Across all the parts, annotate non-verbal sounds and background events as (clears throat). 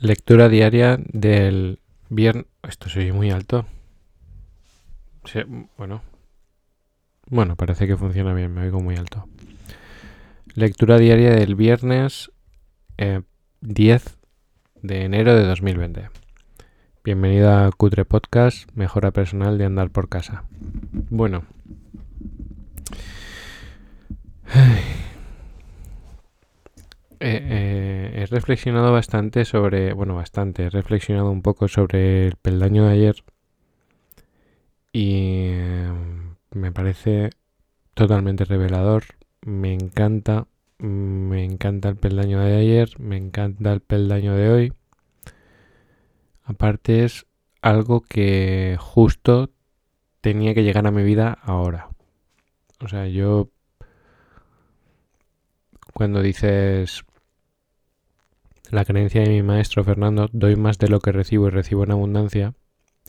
Lectura diaria del viernes. Esto se oye muy alto. Bueno. Bueno, parece que funciona bien, me oigo muy alto. Lectura diaria del viernes eh, 10 de enero de 2020. Bienvenido a Cutre Podcast, mejora personal de andar por casa. Bueno. Eh, eh, he reflexionado bastante sobre, bueno, bastante, he reflexionado un poco sobre el peldaño de ayer y eh, me parece totalmente revelador. Me encanta, me encanta el peldaño de ayer, me encanta el peldaño de hoy. Aparte es algo que justo tenía que llegar a mi vida ahora. O sea, yo cuando dices la creencia de mi maestro Fernando, doy más de lo que recibo y recibo en abundancia,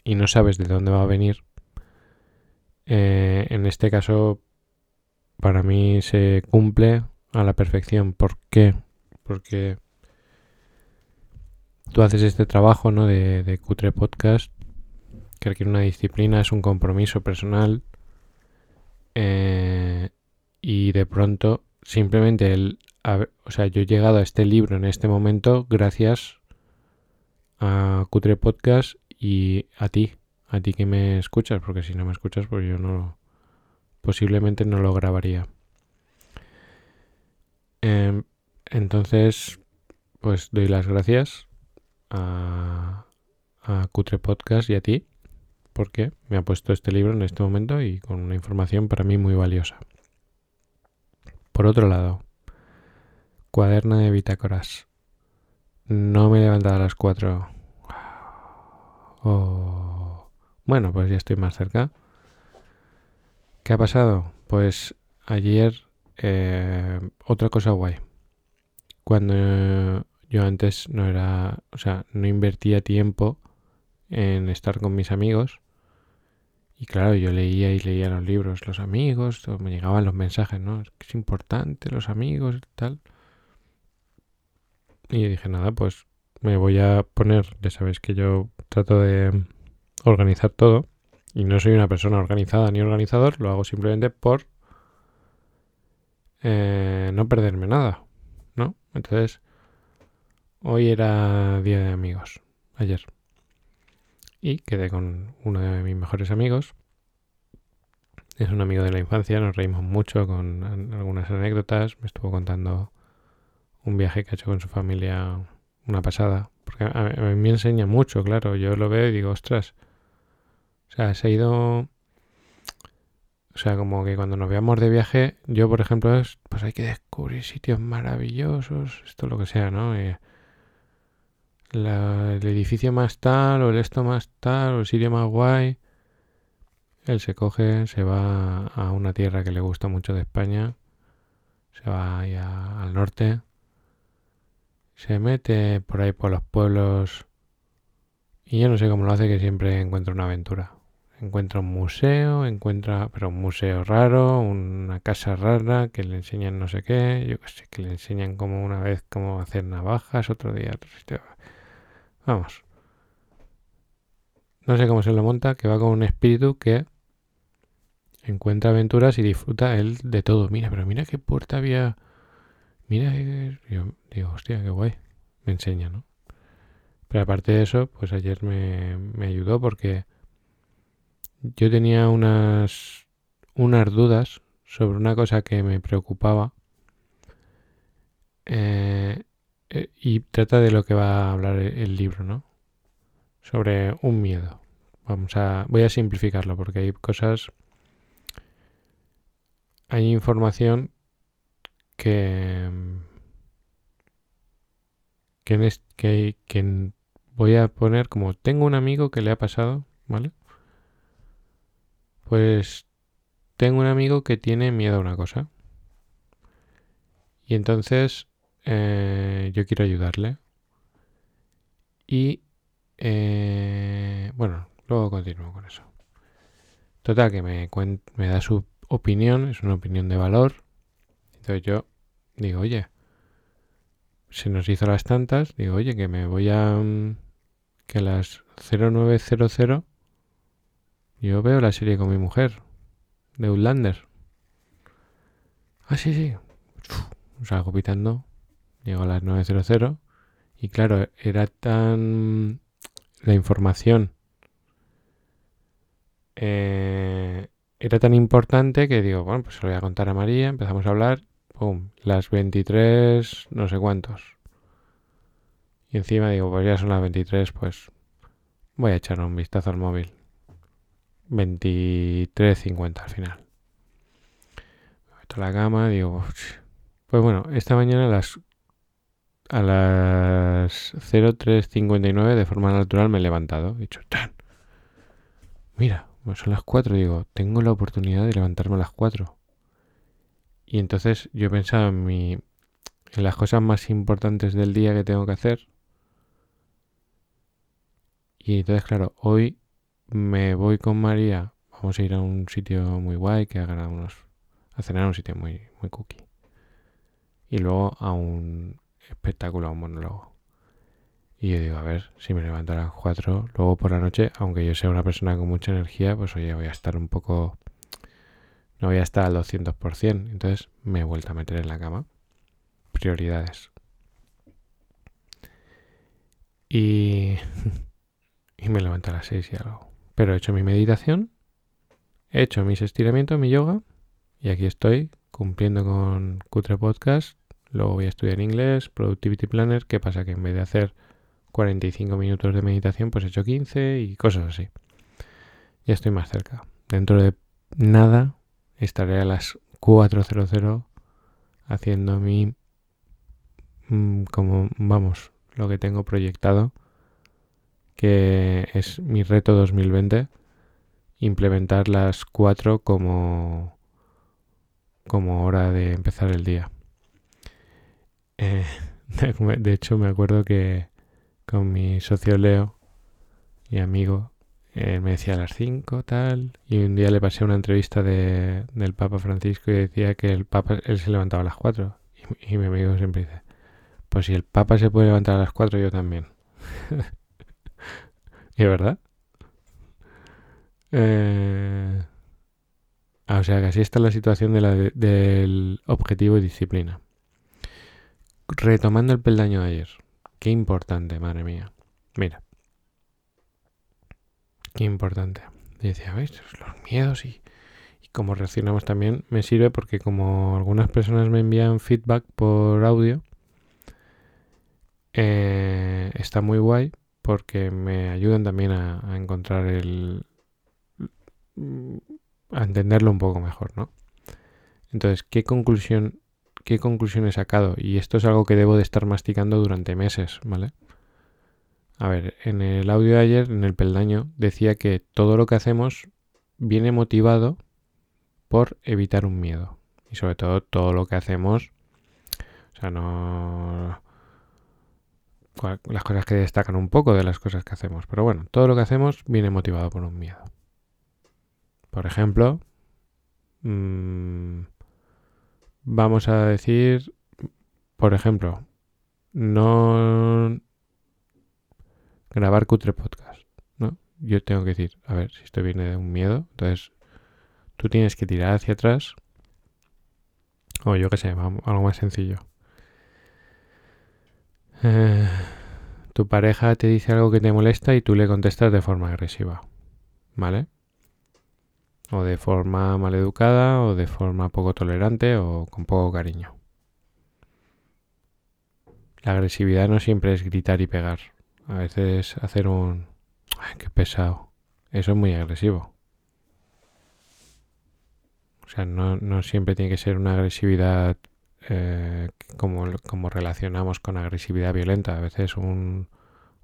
y no sabes de dónde va a venir, eh, en este caso para mí se cumple a la perfección. ¿Por qué? Porque tú haces este trabajo ¿no? de, Cutre Podcast, que requiere una disciplina, es un compromiso personal, eh, y de pronto simplemente el, o sea, yo he llegado a este libro en este momento gracias a Cutre Podcast y a ti, a ti que me escuchas, porque si no me escuchas, pues yo no, posiblemente no lo grabaría. Eh, entonces, pues doy las gracias a Cutre Podcast y a ti, porque me ha puesto este libro en este momento y con una información para mí muy valiosa. Por otro lado, cuaderno de bitácoras. No me he levantado a las 4. Oh. Bueno, pues ya estoy más cerca. ¿Qué ha pasado? Pues ayer eh, otra cosa guay. Cuando yo antes no era, o sea, no invertía tiempo en estar con mis amigos, y claro, yo leía y leía los libros, los amigos, me llegaban los mensajes, ¿no? Es importante los amigos tal. Y dije, nada, pues me voy a poner, ya sabéis que yo trato de organizar todo. Y no soy una persona organizada ni organizador, lo hago simplemente por eh, no perderme nada, ¿no? Entonces, hoy era día de amigos, ayer y quedé con uno de mis mejores amigos. Es un amigo de la infancia, nos reímos mucho con algunas anécdotas. Me estuvo contando un viaje que ha hecho con su familia, una pasada. Porque a, mí me enseña mucho, claro. Yo lo veo y digo, ostras. O sea, se ha ido... O sea, como que cuando nos veamos de viaje, yo, por ejemplo, es, pues hay que descubrir sitios maravillosos, esto lo que sea, ¿no? el edificio más tal o el esto más tal o el sitio más guay. Él se coge, se va a una tierra que le gusta mucho de España, se va ahí al norte, se mete por ahí por los pueblos y yo no sé cómo lo hace que siempre encuentra una aventura. Encuentra un museo, encuentra, pero un museo raro, una casa rara que le enseñan no sé qué, yo que sé, que le enseñan como una vez cómo hacer navajas, otro día otro sitio Vamos. No sé cómo se lo monta, que va con un espíritu que encuentra aventuras y disfruta él de todo. Mira, pero mira qué puerta había. Mira, yo digo, hostia, qué guay. Me enseña, ¿no? Pero aparte de eso, pues ayer me, me ayudó porque yo tenía unas, unas dudas sobre una cosa que me preocupaba. Eh, eh, y trata de lo que va a hablar el, libro, ¿no? Sobre un miedo. Vamos a, voy a simplificarlo porque hay cosas, hay información que que, que, que voy a poner como tengo un amigo que le ha pasado, ¿vale? Pues tengo un amigo que tiene miedo a una cosa. Y entonces eh, yo quiero ayudarle. Y eh, bueno, luego continúo con eso. Total, que me, me da su opinión, es una opinión de valor. Yo digo, oye, se nos hizo las tantas, digo, oye, que me voy a... Mm, que a las 0900 yo veo la serie con mi mujer, de Outlander. Ah, sí, sí. salgo pitando, llego a las 900 y claro, era tan... la información eh, era tan importante que digo, bueno, pues se lo voy a contar a María, empezamos a hablar, las 23, no sé cuántos. Y encima digo, pues ya son las 23, pues voy a echar un vistazo al móvil. 23.50 al final. Me meto a la cama, digo, pues bueno, esta mañana a las a las 03.59 de forma natural me he levantado. He dicho, ¡tan! Mira, pues son las 4, digo, tengo la oportunidad de levantarme a las 4. Y entonces yo pensaba en, mi, en las cosas más importantes del día que tengo que hacer. Y entonces, claro, hoy me voy con María. Vamos a ir a un sitio muy guay que hagan unos. a cenar a un sitio muy, muy cookie. Y luego a un espectáculo, a un monólogo. Y yo digo, a ver, si me levanto a las 4, luego por la noche, aunque yo sea una persona con mucha energía, pues oye, voy a estar un poco... No voy a estar al 200%. Entonces me he vuelto a meter en la cama. Prioridades. Y... (laughs) y me levanto a las 6 y algo. Pero he hecho mi meditación, he hecho mis estiramientos, mi yoga, y aquí estoy cumpliendo con Cutre Podcast. Luego voy a estudiar inglés, Productivity Planner. ¿Qué pasa? Que en vez de hacer 45 minutos de meditación, pues he hecho 15 y cosas así. Ya estoy más cerca. Dentro de nada estaré a las 4.00 haciendo mi... Mm, como, vamos, lo que tengo proyectado, que es mi reto 2020, implementar las 4 como, como hora de empezar el día. Eh, (laughs) de hecho, me acuerdo que con mi socio Leo y amigo. Él me decía a las 5 tal. Y un día le pasé una entrevista de, del Papa Francisco y decía que el Papa él se levantaba a las 4. Y, mi amigo siempre dice, pues si el Papa se puede levantar a las 4, yo también. ¿Y (laughs) es verdad? Eh, o sea que así está la situación de del objetivo y disciplina. Retomando el peldaño de ayer. Qué importante, madre mía. Mira. Qué importante. Decía, ¿veis? Los miedos y, y cómo reaccionamos también me sirve porque como algunas personas me envían feedback por audio, eh, está muy guay porque me ayudan también a, a encontrar el... a entenderlo un poco mejor, ¿no? Entonces, ¿qué conclusión qué conclusión he sacado. Y esto es algo que debo de estar masticando durante meses, ¿vale? A ver, en el audio de ayer, en el peldaño, decía que todo lo que hacemos viene motivado por evitar un miedo. Y sobre todo todo lo que hacemos, o sea, no... Las cosas que destacan un poco de las cosas que hacemos. Pero bueno, todo lo que hacemos viene motivado por un miedo. Por ejemplo, mmm, vamos a decir, por ejemplo, no grabar cutre podcast, ¿no? Yo tengo que decir, a ver, si esto viene de un miedo, entonces tú tienes que tirar hacia atrás, o yo qué sé, algo más sencillo. Eh, tu pareja te dice algo que te molesta y tú le contestas de forma agresiva, ¿vale? o de forma maleducada o de forma poco tolerante o con poco cariño. La agresividad no siempre es gritar y pegar. A veces hacer un... ¡Ay, qué pesado! Eso es muy agresivo. O sea, no, no siempre tiene que ser una agresividad eh, como, como relacionamos con agresividad violenta. A veces un,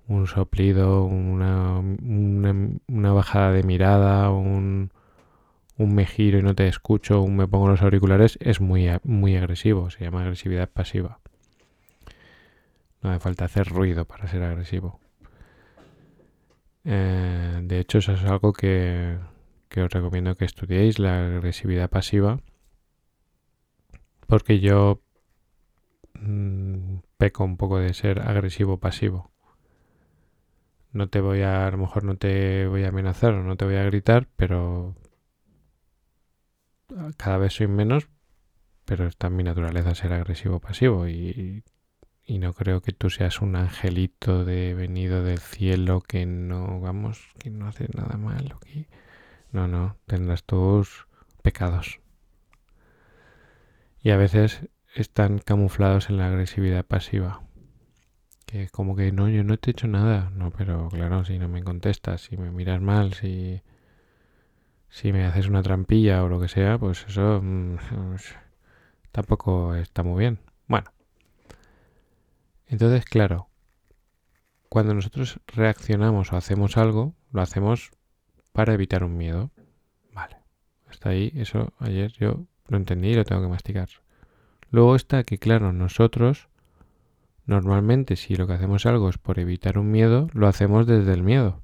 un soplido, una, una, una bajada de mirada, un, un me giro y no te escucho, un me pongo los auriculares, es muy, muy agresivo, se llama agresividad pasiva. No hace falta hacer ruido para ser agresivo. Eh, de hecho, eso es algo que, que os recomiendo que estudiéis, la agresividad pasiva. Porque yo, mm, peco un poco de ser agresivo pasivo. No te voy a, a lo mejor no te voy a amenazar o no te voy a gritar, pero cada vez soy menos, pero está en mi naturaleza ser agresivo pasivo y, y no creo que tú seas un angelito de venido del cielo que no, vamos, que no hace nada malo. Que... No, no, tendrás tus pecados. Y a veces están camuflados en la agresividad pasiva. Que como que no, yo no te he hecho nada. No, pero claro, si no me contestas, si me miras mal, si, si me haces una trampilla o lo que sea, pues eso mm, (laughs) tampoco está muy bien. Bueno. Entonces, claro, cuando nosotros reaccionamos o hacemos algo, lo hacemos para evitar un miedo. Vale. Hasta ahí, eso ayer yo lo entendí y lo tengo que masticar. Luego está que, claro, nosotros normalmente si lo que hacemos algo es por evitar un miedo, lo hacemos desde el miedo.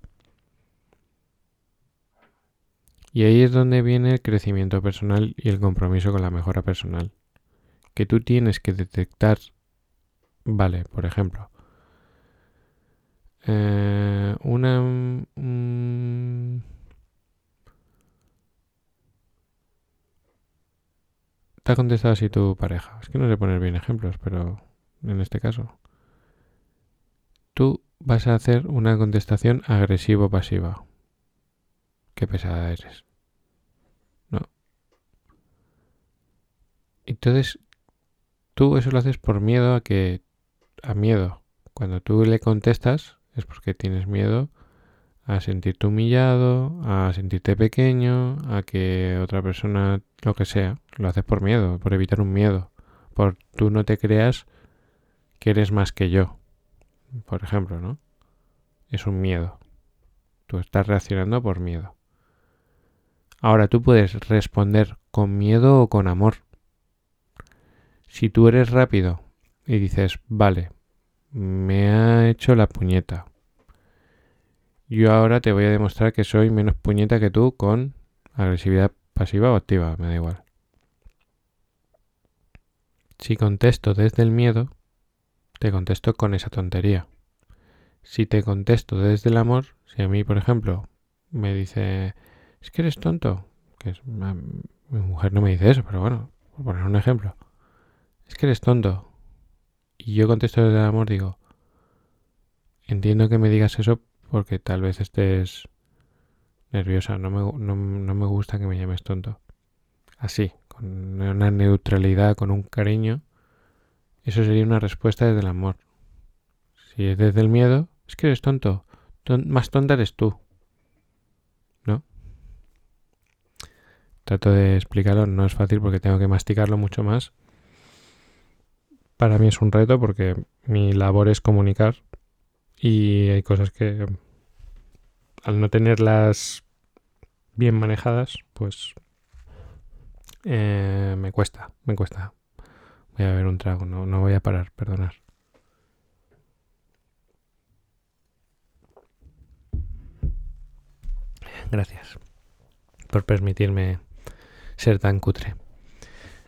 Y ahí es donde viene el crecimiento personal y el compromiso con la mejora personal. Que tú tienes que detectar, vale, por ejemplo, eh, una... Mm, te ha contestado así tu pareja. Es que no sé poner bien ejemplos, pero en este caso. Tú vas a hacer una contestación agresivo-pasiva. Qué pesada eres. No. Entonces, tú eso lo haces por miedo a que... a miedo. Cuando tú le contestas es porque tienes miedo a sentirte humillado, a sentirte pequeño, a que otra persona, lo que sea, lo haces por miedo, por evitar un miedo. Por tú no te creas que eres más que yo. Por ejemplo, ¿no? Es un miedo. Tú estás reaccionando por miedo. Ahora tú puedes responder con miedo o con amor. Si tú eres rápido y dices, vale, me ha hecho la puñeta, yo ahora te voy a demostrar que soy menos puñeta que tú con agresividad pasiva o activa, me da igual. Si contesto desde el miedo, te contesto con esa tontería. Si te contesto desde el amor, si a mí, por ejemplo, me dice, es que eres tonto, que es, mi mujer no me dice eso, pero bueno, por poner un ejemplo, es que eres tonto. Yo contesto desde el amor, digo, entiendo que me digas eso porque tal vez estés nerviosa. No me, no, me gusta que me llames tonto. Así, con una neutralidad, con un cariño. Eso sería una respuesta desde el amor. Si es desde el miedo, es que eres tonto. más tonta eres tú. ¿No? Trato de explicarlo, no es fácil porque tengo que masticarlo mucho más. Para mí es un reto porque mi labor es comunicar y hay cosas que al no tenerlas bien manejadas, pues eh, me cuesta, me cuesta. Voy a ver un trago, no, no voy a parar, perdonar. Gracias por permitirme ser tan cutre.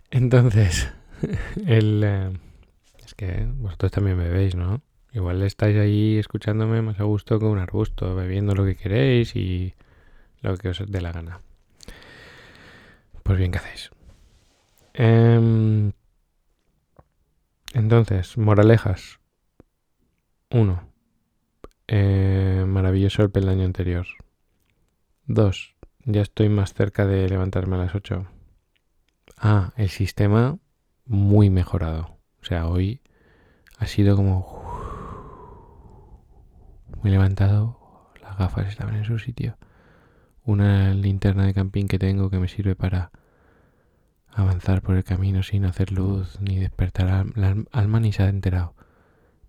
Entonces, (laughs) el, eh, que vosotros también bebéis, ¿no? Igual estáis ahí escuchándome más a gusto que un arbusto, bebiendo lo que queréis y lo que os dé la gana. Pues bien, ¿qué hacéis? Em, entonces, moralejas. Uno. Eh, maravilloso el peldaño anterior. Dos. Ya estoy más cerca de levantarme a las ocho. Ah, el sistema muy mejorado. O sea, hoy ha sido como me he levantado, las gafas estaban en su sitio. Una linterna de camping que tengo que me sirve para avanzar por el camino sin hacer luz ni despertar al alma ni se ha enterado.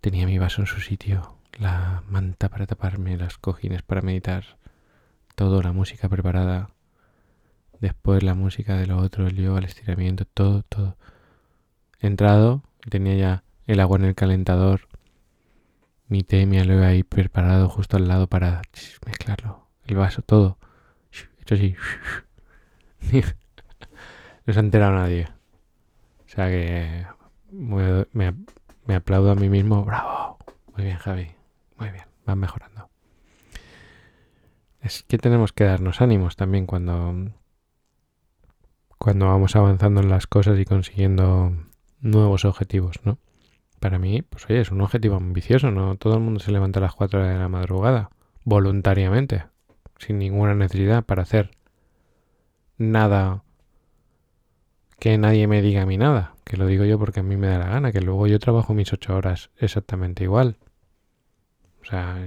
Tenía mi vaso en su sitio, la manta para taparme, las cojines para meditar, todo, la música preparada, después la música de lo otro, el yoga, el estiramiento, todo, todo. Entrado, tenía ya el agua en el calentador, mi té, mi aloe ahí preparado justo al lado para mezclarlo. El vaso, todo. Hecho así. (laughs) no se ha enterado nadie. O sea que me, me aplaudo a mí mismo, bravo. Muy bien, Javi. Muy bien, van mejorando. Es que tenemos que darnos ánimos también cuando cuando vamos avanzando en las cosas y consiguiendo nuevos objetivos, ¿no? Para mí, pues oye, es un objetivo ambicioso, ¿no? Todo el mundo se levanta a las 4 de la madrugada, voluntariamente, sin ninguna necesidad para hacer nada que nadie me diga a mí nada, que lo digo yo porque a mí me da la gana, que luego yo trabajo mis 8 horas exactamente igual. O sea,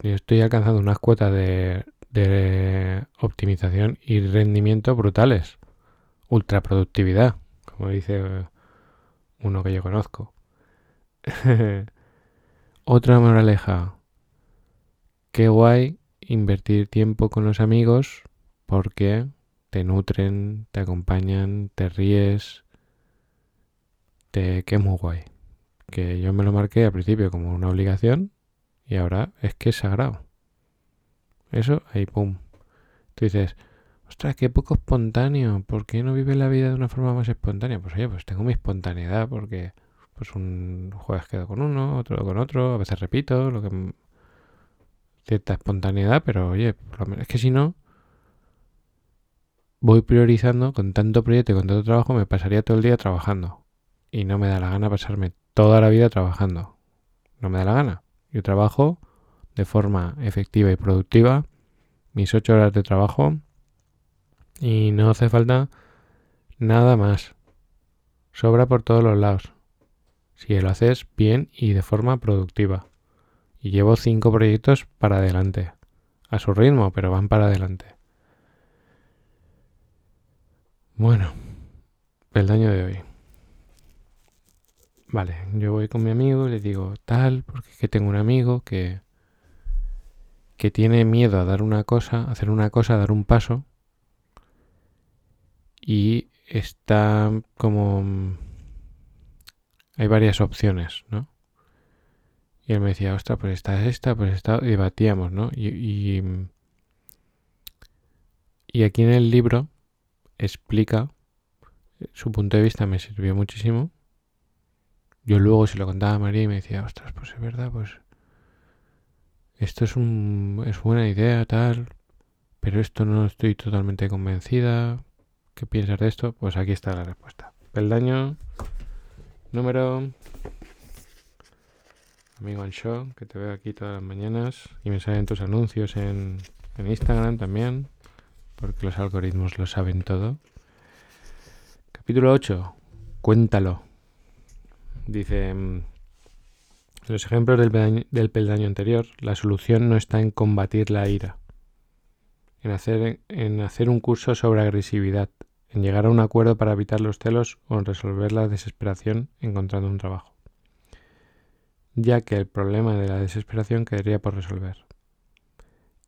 yo estoy alcanzando unas cuotas de, de optimización y rendimiento brutales. Ultraproductividad, como dice uno que yo conozco. (laughs) Otra moraleja. Qué guay invertir tiempo con los amigos porque te nutren, te acompañan, te ríes. Te... Qué muy guay. Que yo me lo marqué al principio como una obligación y ahora es que es sagrado. Eso, ahí, pum. Tú dices, ostras, qué poco espontáneo. ¿Por qué no vive la vida de una forma más espontánea? Pues oye, pues tengo mi espontaneidad porque pues un jueves quedo con uno, otro con otro, a veces repito, lo que cierta espontaneidad, pero oye, por lo menos es que si no voy priorizando con tanto proyecto y con tanto trabajo, me pasaría todo el día trabajando y no me da la gana pasarme toda la vida trabajando. No me da la gana. Yo trabajo de forma efectiva y productiva mis ocho horas de trabajo y no hace falta nada más. Sobra por todos los lados si lo haces bien y de forma productiva. Y llevo cinco proyectos para adelante. A su ritmo, pero van para adelante. Bueno, el daño de hoy. Vale, yo voy con mi amigo y le digo tal, porque es que tengo un amigo que que tiene miedo a dar una cosa, hacer una cosa, dar un paso y está como hay varias opciones, ¿no? Y él me decía, ostras, pues esta es esta, pues esta, y debatíamos, ¿no? Y, y, aquí en el libro explica, su punto de vista me sirvió muchísimo. Yo luego se lo contaba a María y me decía, ostras, pues es verdad, pues esto es, un, es buena idea, tal, pero esto no estoy totalmente convencida. ¿Qué piensas de esto? Pues aquí está la respuesta. Peldaño número. Amigo show que te veo aquí todas las mañanas y me salen tus anuncios en, en Instagram también, porque los algoritmos lo saben todo. Capítulo 8. Cuéntalo. Dice, mm, los ejemplos del del peldaño anterior, la solución no está en combatir la ira, en hacer, en hacer un curso sobre agresividad, en llegar a un acuerdo para evitar los celos o en resolver la desesperación encontrando un trabajo, ya que el problema de la desesperación quedaría por resolver.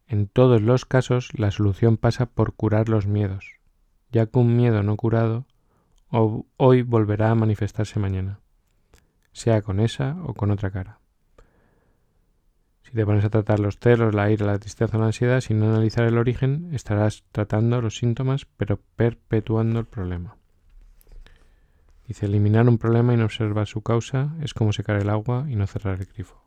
En todos los casos, la solución pasa por curar los miedos, ya que un miedo no curado hoy volverá a manifestarse mañana, sea con esa o con otra cara. Si te pones a tratar los celos, la ira, la tristeza o la ansiedad sin analizar el origen, estarás tratando los síntomas pero perpetuando el problema. Dice, eliminar un problema y no observar su causa es como secar el agua y no cerrar el grifo.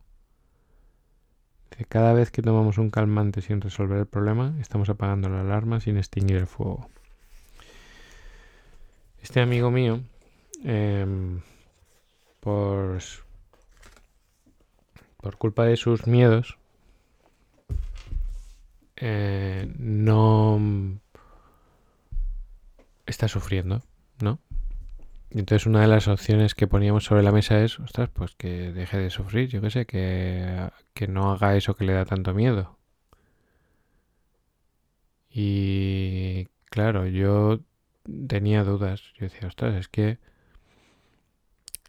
Dice, cada vez que tomamos un calmante sin resolver el problema, estamos apagando la alarma sin extinguir el fuego. Este amigo mío, eh, por por culpa de sus miedos, eh, no está sufriendo, ¿no? Y entonces una de las opciones que poníamos sobre la mesa es, ostras, pues que deje de sufrir, yo qué sé, que, que no haga eso que le da tanto miedo. Y claro, yo tenía dudas. Yo decía, ostras, es que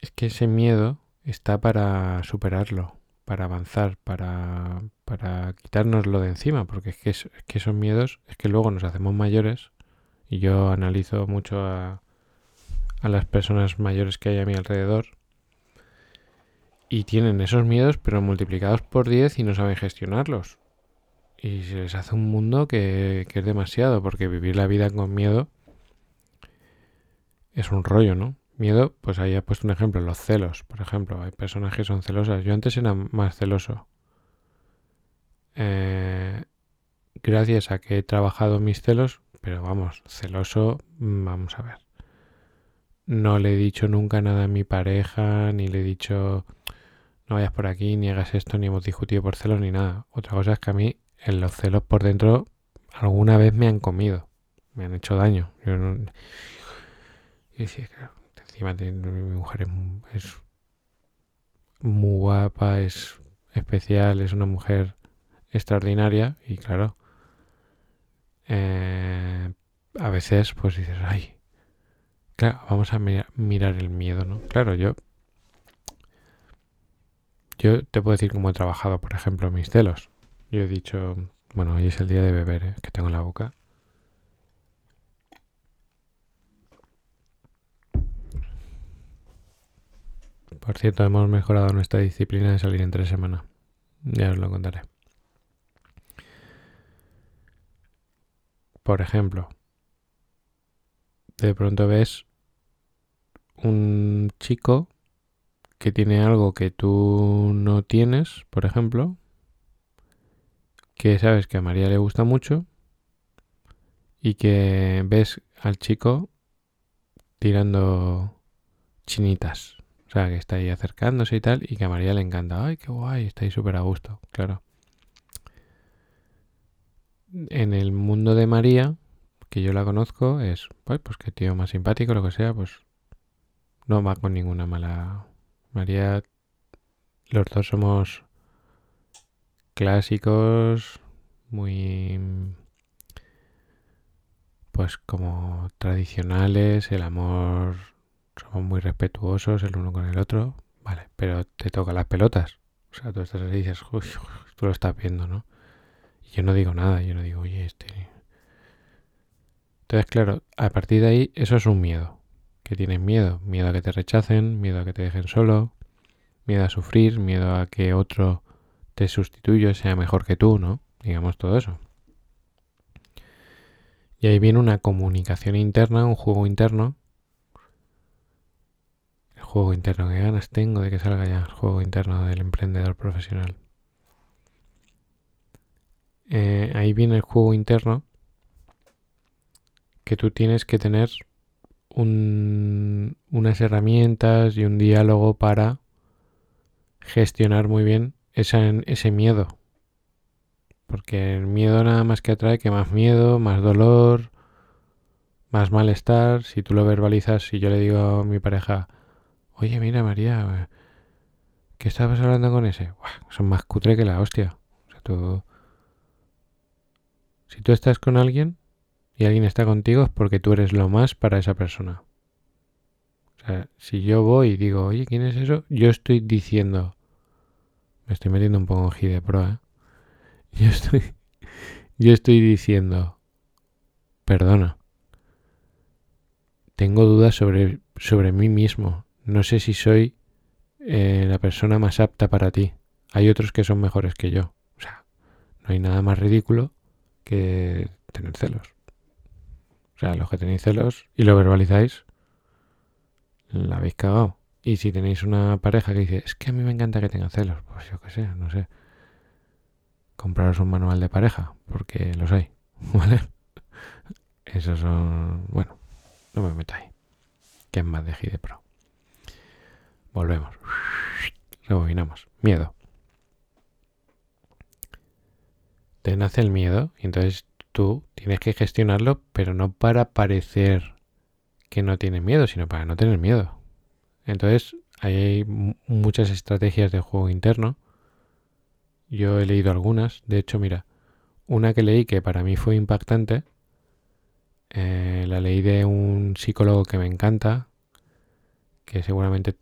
es que ese miedo está para superarlo para avanzar, para, para quitárnoslo de encima, porque es que, es, que esos miedos es que luego nos hacemos mayores y yo analizo mucho a, a las personas mayores que hay a mi alrededor y tienen esos miedos pero multiplicados por 10 y no saben gestionarlos. Y se les hace un mundo que, que, es demasiado, porque vivir la vida con miedo es un rollo, ¿no? Miedo, pues ahí he puesto un ejemplo, los celos, por ejemplo. Hay personas que son celosas. Yo antes era más celoso. Eh, gracias a que he trabajado mis celos, pero vamos, celoso, mm, vamos a ver. No le he dicho nunca nada a mi pareja, ni le he dicho no vayas por aquí, ni hagas esto, ni hemos discutido por celos, ni nada. Otra cosa es que a mí en los celos por dentro alguna vez me han comido, me han hecho daño. Yo no... Y claro, mi mujer es, muy guapa, es especial, es una mujer extraordinaria y claro, eh, a veces pues dices, ay, claro, vamos a mirar el miedo, ¿no? Claro, yo, yo te puedo decir cómo he trabajado, por ejemplo, mis celos. Yo he dicho, bueno, hoy es el día de beber, ¿eh? que tengo en la boca. Por cierto, hemos mejorado nuestra disciplina de salir en tres semanas. Ya os lo contaré. Por ejemplo, de pronto ves un chico que tiene algo que tú no tienes, por ejemplo, que sabes que a María le gusta mucho y que ves al chico tirando chinitas. O sea, que está ahí acercándose y tal, y que a María le encanta. Ay, qué guay, está ahí súper a gusto, claro en el mundo de María, que yo la conozco, es, pues, pues que tío más simpático, lo que sea, pues no va con ninguna mala. María, los dos somos clásicos, muy, pues como tradicionales, el amor, somos muy respetuosos el uno con el otro, vale, pero te toca las pelotas. O sea, tú estás ahí y dices, uy, tú lo estás viendo, ¿no? yo no digo nada, yo no digo, oye, este... Entonces, claro, a partir de ahí, eso es un miedo. Que tienes miedo. Miedo a que te rechacen, miedo a que te dejen solo, miedo a sufrir, miedo a que otro te sustituya, sea mejor que tú, ¿no? Digamos todo eso. Y ahí viene una comunicación interna, un juego interno. Juego interno, qué ganas tengo de que salga ya el juego interno del emprendedor profesional. Eh, ahí viene el juego interno que tú tienes que tener unas herramientas y un diálogo para gestionar muy bien ese miedo. Porque el miedo nada más que atrae que más miedo, más dolor, más malestar. Si tú lo verbalizas, si yo le digo a mi pareja, oye, mira María, ¿qué estabas hablando con ese? son más cutre que la hostia. O sea, tú si tú estás con alguien y alguien está contigo es porque tú eres lo más para esa persona. O sea, si yo voy y digo, oye, ¿quién es eso? Yo estoy diciendo, me estoy metiendo un poco en de pro, ¿eh? Yo estoy, (laughs) yo estoy diciendo, perdona, tengo dudas sobre, sobre mí mismo. No sé si soy eh, la persona más apta para ti. Hay otros que son mejores que yo. O sea, no hay nada más ridículo que tener celos. O sea, los que tenéis celos y lo verbalizáis, la habéis cagado. Y si tenéis una pareja que dice, es que a mí me encanta que tenga celos, pues yo qué sé, no sé. Compraros un manual de pareja, porque los hay, (laughs) ¿vale? Esos son... Bueno, no me metáis. Que es más de Gide Pro. Volvemos. Rebobinamos. Miedo. te nace el miedo y entonces tú tienes que gestionarlo, pero no para parecer que no tienes miedo, sino para no tener miedo. Entonces hay muchas estrategias de juego interno. Yo he leído algunas. De hecho, mira, una que leí que para mí fue impactante, eh, la leí de un psicólogo que me encanta, que seguramente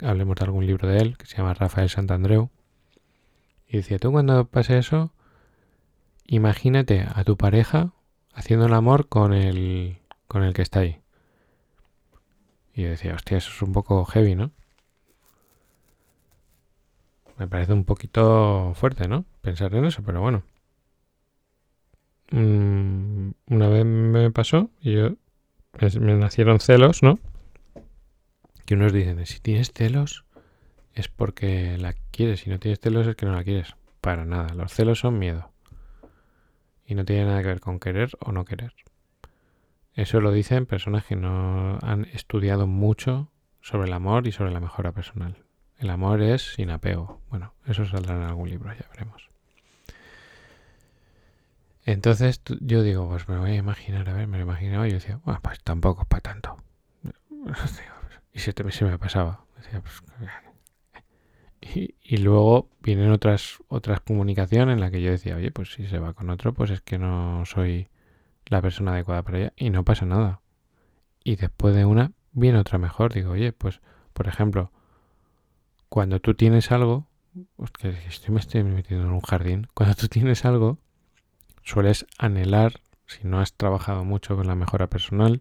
hablemos de algún libro de él, que se llama Rafael Santandreu. Y decía, tú cuando pase eso, imagínate a tu pareja haciendo el amor con el, con el que está ahí. Y yo decía, hostia, eso es un poco heavy, ¿no? Me parece un poquito fuerte, ¿no? Pensar en eso, pero bueno. Mm, una vez me pasó y yo, me nacieron celos, ¿no? Que unos dicen, si tienes celos es porque la quieres, si no tienes celos es que no la quieres. Para nada, los celos son miedo. Y no tiene nada que ver con querer o no querer. Eso lo dicen personas que no han estudiado mucho sobre el amor y sobre la mejora personal. El amor es sin apego. Bueno, eso saldrá en algún libro, ya veremos. Entonces yo digo, pues me voy a imaginar, a ver, me lo imaginaba yo decía, bueno, pues tampoco es para tanto. (laughs) Y se, se me pasaba. Pues, y, y, luego vienen otras, otras comunicaciones en las que yo decía, oye, pues si se va con otro, pues es que no soy la persona adecuada para ella y no pasa nada. Y después de una, viene otra mejor. Digo, oye, pues, por ejemplo, cuando tú tienes algo, que estoy, me estoy metiendo en un jardín, (laughs) cuando tú tienes algo, sueles anhelar, si no has trabajado mucho con la mejora personal,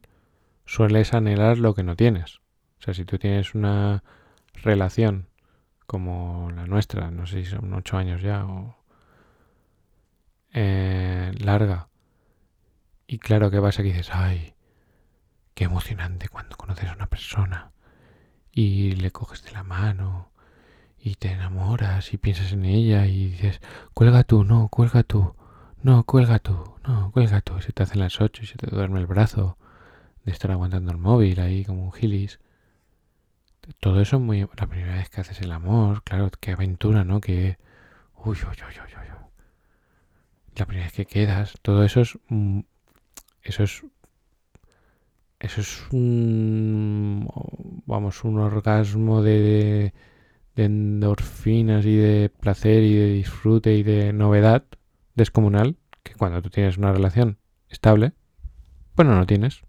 sueles anhelar lo que no tienes. O sea, si tú tienes una relación como la nuestra, no sé si son ocho años ya o eh, larga, y claro que vas aquí y dices, ay, qué emocionante cuando conoces a una persona y le coges de la mano y te enamoras y piensas en ella y dices, cuelga tú, no, cuelga tú, no, cuelga tú, no, cuelga tú. Y se te hacen las ocho y se te duerme el brazo de estar aguantando el móvil ahí como un gilis. Todo eso es muy... La primera vez que haces el amor, claro, qué aventura, ¿no? Que... Uy, uy, uy, uy, uy. La primera vez que quedas, todo eso es eso es eso es un vamos un orgasmo de, de, endorfinas y de placer y de disfrute y de novedad descomunal que cuando tú tienes una relación estable bueno no tienes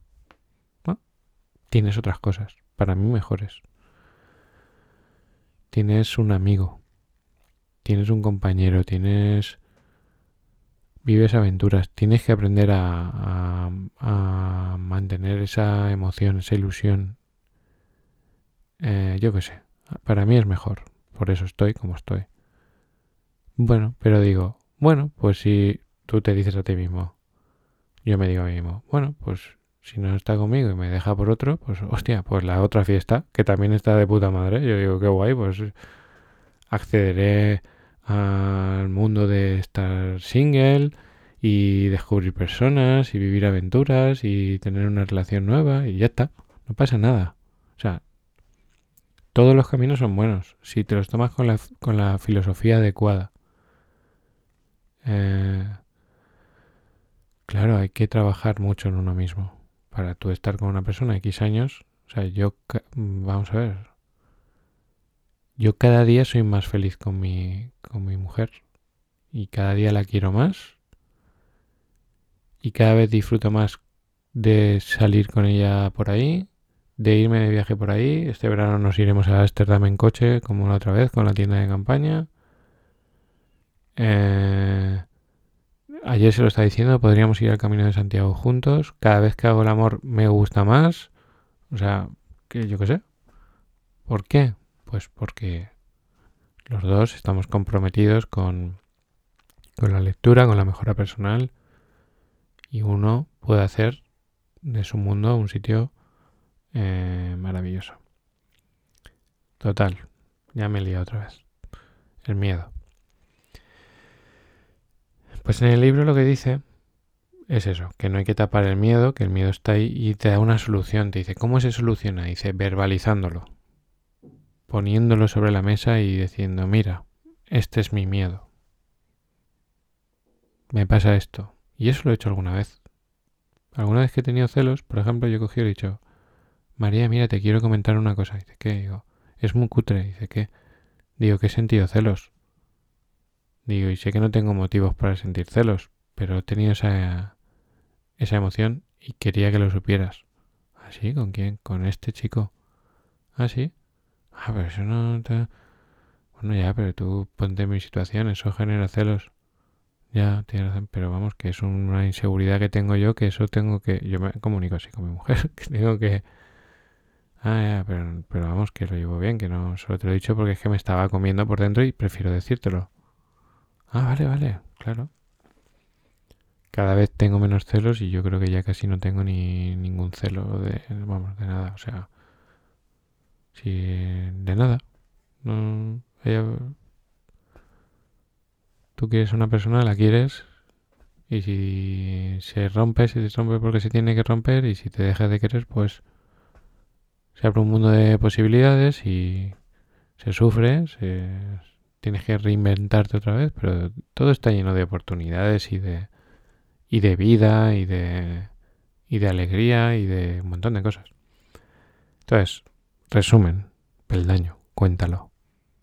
tienes otras cosas para mí mejores tienes un amigo tienes un compañero tienes vives aventuras, tienes que aprender a, mantener esa emoción, esa ilusión. Eh, yo qué sé, para mí es mejor, por eso estoy como estoy. Bueno, pero digo, bueno, pues si tú te dices a ti mismo, yo me digo a mí mismo, bueno, pues si no está conmigo y me deja por otro, pues hostia, pues la otra fiesta, que también está de puta madre, yo digo, qué guay, pues accederé al mundo de estar single y descubrir personas y vivir aventuras y tener una relación nueva y ya está, no pasa nada. O sea, todos los caminos son buenos si te los tomas con la, con la filosofía adecuada. Eh, claro, hay que trabajar mucho en uno mismo para tú estar con una persona X años. O sea, yo, vamos a ver, yo cada día soy más feliz con mi, con mi mujer y cada día la quiero más y cada vez disfruto más de salir con ella por ahí, de irme de viaje por ahí. Este verano nos iremos a Ámsterdam en coche, como la otra vez, con la tienda de campaña. Eh, ayer se lo está diciendo, podríamos ir al Camino de Santiago juntos. Cada vez que hago el amor me gusta más. O sea, que yo qué sé. ¿Por qué? Pues porque los dos estamos comprometidos con, con la lectura, con la mejora personal y uno puede hacer de su mundo un sitio eh, maravilloso. Total, ya me he otra vez. El miedo. Pues en el libro lo que dice es eso, que no hay que tapar el miedo, que el miedo está ahí y te da una solución. Te dice, ¿cómo se soluciona? Dice, verbalizándolo poniéndolo sobre la mesa y diciendo, mira, este es mi miedo. Me pasa esto. Y eso lo he hecho alguna vez. Alguna vez que he tenido celos, por ejemplo, yo cogí y he dicho, María, mira, te quiero comentar una cosa. Dice, ¿qué? Digo, es muy cutre. Dice, ¿qué? Digo, he sentido celos. Digo, y sé que no tengo motivos para sentir celos, pero he tenido esa, esa emoción y quería que lo supieras. ¿Ah, sí? ¿Con quién? Con este chico. ¿Ah, sí? Ah, pero eso no te... Bueno, ya, pero tú ponte en mi situación, eso genera celos. Ya, tienes razón, pero vamos, que es una inseguridad que tengo yo, que eso tengo que... Yo me comunico así con mi mujer, (laughs) que tengo que... Ah, ya, pero, pero vamos, que lo llevo bien, que no solo te lo he dicho porque es que me estaba comiendo por dentro y prefiero decírtelo. Ah, vale, vale, claro. Cada vez tengo menos celos y yo creo que ya casi no tengo ni ningún celo de, vamos, de nada. O sea, Si de nada. No, tú quieres a una persona, la quieres. Y si se rompe, se rompe porque se tiene que romper. Y si te deja de querer, pues se abre un mundo de posibilidades y se sufre, se, tienes que reinventarte otra vez, pero todo está lleno de oportunidades y de, y de vida y de, y de alegría y de un montón de cosas. Entonces, resumen, peldaño, cuéntalo.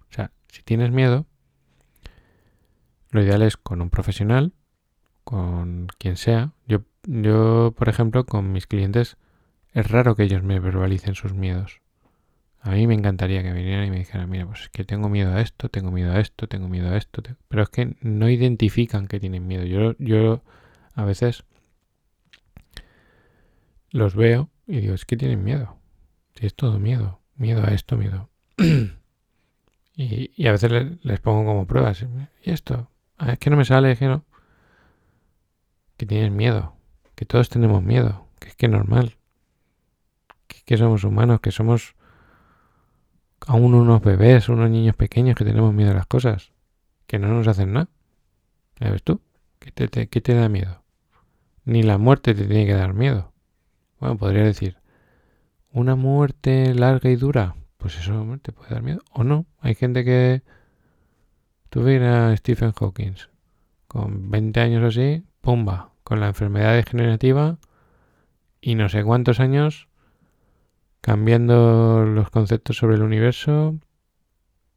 O sea, si tienes miedo, lo ideal es con un profesional, con quien sea. Yo, yo, por ejemplo, con mis clientes es raro que ellos me verbalicen sus miedos. A mí me encantaría que vinieran y me dijeran, mira, pues es que tengo miedo a esto, tengo miedo a esto, tengo miedo a esto. Pero es que no identifican que tienen miedo. Yo, yo a veces los veo y digo, es que tienen miedo. Es todo miedo. Miedo a esto, miedo. (clears throat) y, a veces les, pongo como pruebas. ¿Y esto? Ah, es que no me sale, es que no. Que tienen miedo. Que todos tenemos miedo. Que es que normal que somos humanos, que somos aún unos bebés, unos niños pequeños que tenemos miedo a las cosas, que no nos hacen nada. ¿Ya ves tú? ¿Qué te, qué te da miedo? Ni la muerte te tiene que dar miedo. Bueno, podría decir, una muerte larga y dura, pues eso te puede dar miedo. O no, hay gente que... Tú a Stephen Hawking, con 20 años así, pumba, con la enfermedad degenerativa y no sé cuántos años cambiando los conceptos sobre el universo.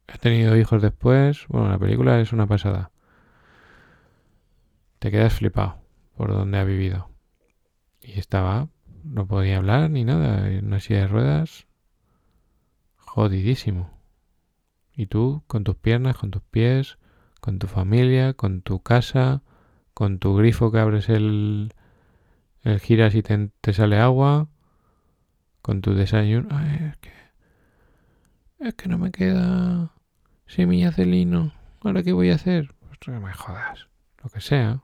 He tenido hijos después. Bueno, la película es una pasada. Te quedas flipado por donde ha vivido. Y estaba, no podía hablar ni nada, en una silla de ruedas. Jodidísimo. Y tú, con tus piernas, con tus pies, con tu familia, con tu casa, con tu grifo que abres el, el giras y te, te sale agua con tu desayuno. Ay, es que. Es que no me queda semillas de lino. ¿Ahora qué voy a hacer? Pues me jodas. Lo que sea.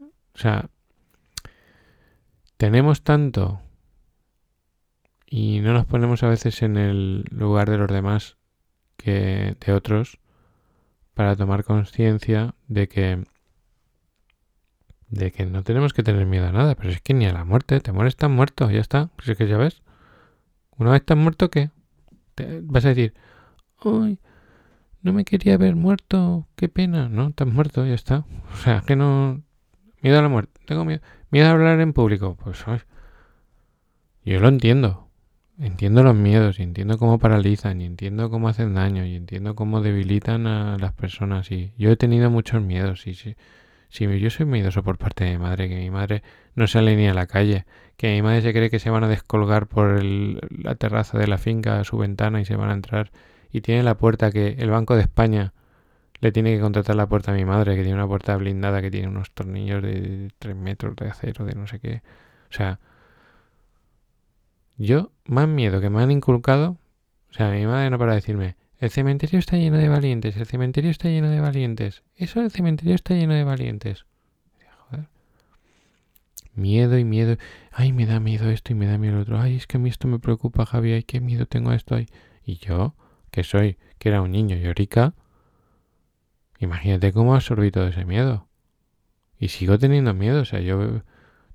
O sea. Tenemos tanto. Y no nos ponemos a veces en el lugar de los demás que de otros para tomar conciencia de que de que no tenemos que tener miedo a nada, pero es que ni a la muerte, te mueres tan muerto, ya está, si es que ya ves. Una vez tan muerto, ¿qué? Te vas a decir, ay, no me quería haber muerto, qué pena, ¿no? Estás muerto, ya está. O sea, que no... Miedo a la muerte, tengo miedo. Miedo a hablar en público, pues yo lo entiendo. Entiendo los miedos y entiendo cómo paralizan y entiendo cómo hacen daño y entiendo cómo debilitan a las personas y yo he tenido muchos miedos y sí. Si yo soy miedoso por parte de mi madre, que mi madre no sale ni a la calle, que mi madre se cree que se van a descolgar por la terraza de la finca a su ventana y se van a entrar, y tiene la puerta que el Banco de España le tiene que contratar la puerta a mi madre, que tiene una puerta blindada que tiene unos tornillos de 3 metros de acero, de no sé qué. O sea, yo, más miedo que me han inculcado, o sea, mi madre no para decirme, el cementerio está lleno de valientes, el cementerio está lleno de valientes. Eso, el cementerio está lleno de valientes. Miedo y miedo. Ay, me da miedo esto y me da miedo lo otro. Ay, es que a mí esto me preocupa, Javi. Ay, qué miedo tengo esto. Ay. Y yo, que soy, que era un niño llorica, imagínate cómo absorbí todo ese miedo. Y sigo teniendo miedo. O sea, yo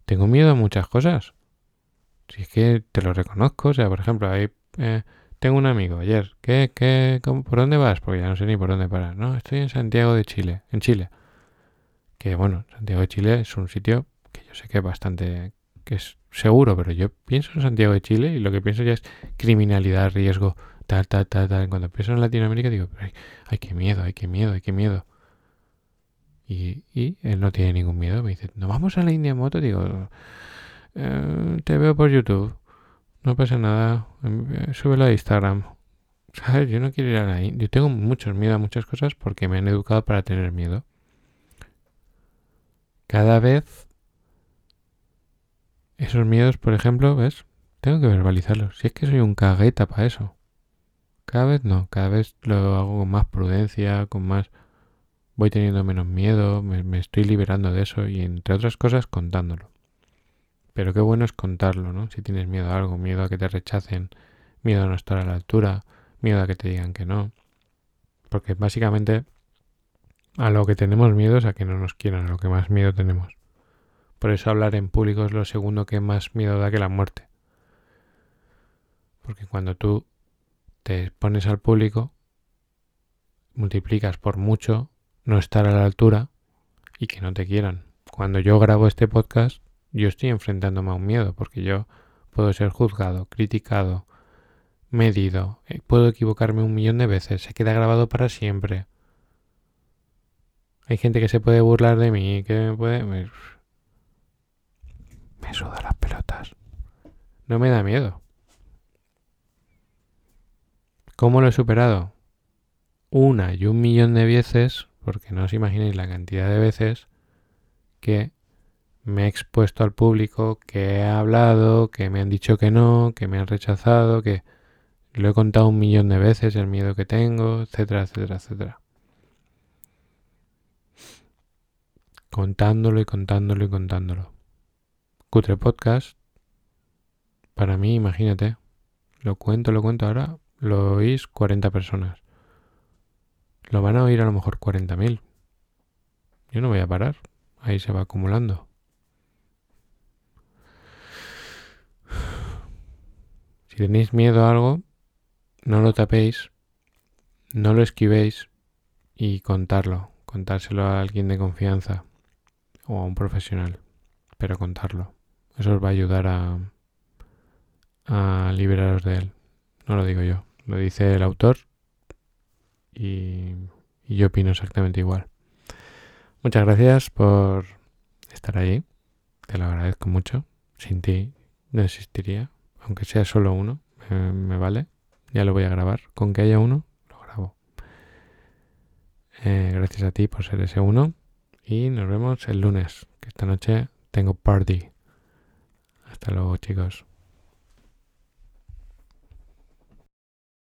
tengo miedo a muchas cosas. Si es que te lo reconozco. O sea, por ejemplo, hay... Eh, tengo un amigo ayer. ¿Qué, qué, por dónde vas? Porque ya no sé ni por dónde parar. No, estoy en Santiago de Chile, en Chile. Que bueno, Santiago de Chile es un sitio que yo sé que es bastante, que es seguro, pero yo pienso en Santiago de Chile y lo que pienso ya es criminalidad, riesgo, tal, tal, tal, tal. Cuando pienso en Latinoamérica digo, ay, ay qué miedo, ay, qué miedo, ay, qué miedo. Y, y él no tiene ningún miedo. Me dice, ¿no vamos a la India moto? Digo, eh, te veo por YouTube. No pasa nada. Em, eh, súbelo a Instagram. Yo no quiero ir a la Yo tengo mucho miedo a muchas cosas porque me han educado para tener miedo. Cada vez esos miedos, por ejemplo, ¿ves? Tengo que verbalizarlos. Si es que soy un cagueta para eso. Cada vez no, cada vez lo hago con más prudencia, con más... Voy teniendo menos miedo, me estoy liberando de eso y entre otras cosas contándolo. Pero qué bueno es contarlo, ¿no? Si tienes miedo a algo, miedo a que te rechacen, miedo a no estar a la altura, miedo a que te digan que no. Porque básicamente a lo que tenemos miedo es a que no nos quieran, a lo que más miedo tenemos. Por eso hablar en público es lo segundo que más miedo da que la muerte. Porque cuando tú te pones al público, multiplicas por mucho no estar a la altura y que no te quieran. Cuando yo grabo este podcast, yo estoy enfrentándome a un miedo, porque yo puedo ser juzgado, criticado, medido, eh, puedo equivocarme un millón de veces, se queda grabado para siempre. Hay gente que se puede burlar de mí, que me puede... Me, me suda las pelotas. No me da miedo. ¿Cómo lo he superado? Una y un millón de veces, porque no os imaginéis la cantidad de veces que me he expuesto al público, que he hablado, que me han dicho que no, que me han rechazado, que lo he contado un millón de veces, el miedo que tengo, etcétera, etcétera, etcétera. Contándolo y contándolo y contándolo. Cutre Podcast, para mí, imagínate, lo cuento, lo cuento ahora, lo oís 40 personas. Lo van a oír a lo mejor 40.000. Yo no voy a parar, ahí se va acumulando. Si tenéis miedo a algo, no lo tapéis, no lo esquivéis y contarlo, contárselo a alguien de confianza o a un profesional, pero contarlo. Eso os va a ayudar a, liberaros de él. No lo digo yo, lo dice el autor y, y yo opino exactamente igual. Muchas gracias por estar ahí, te lo agradezco mucho. Sin ti no existiría aunque sea solo uno, me, vale. Ya lo voy a grabar. Con que haya uno, lo grabo. Eh, gracias a ti por ser ese uno. Y nos vemos el lunes, que esta noche tengo party. Hasta luego, chicos.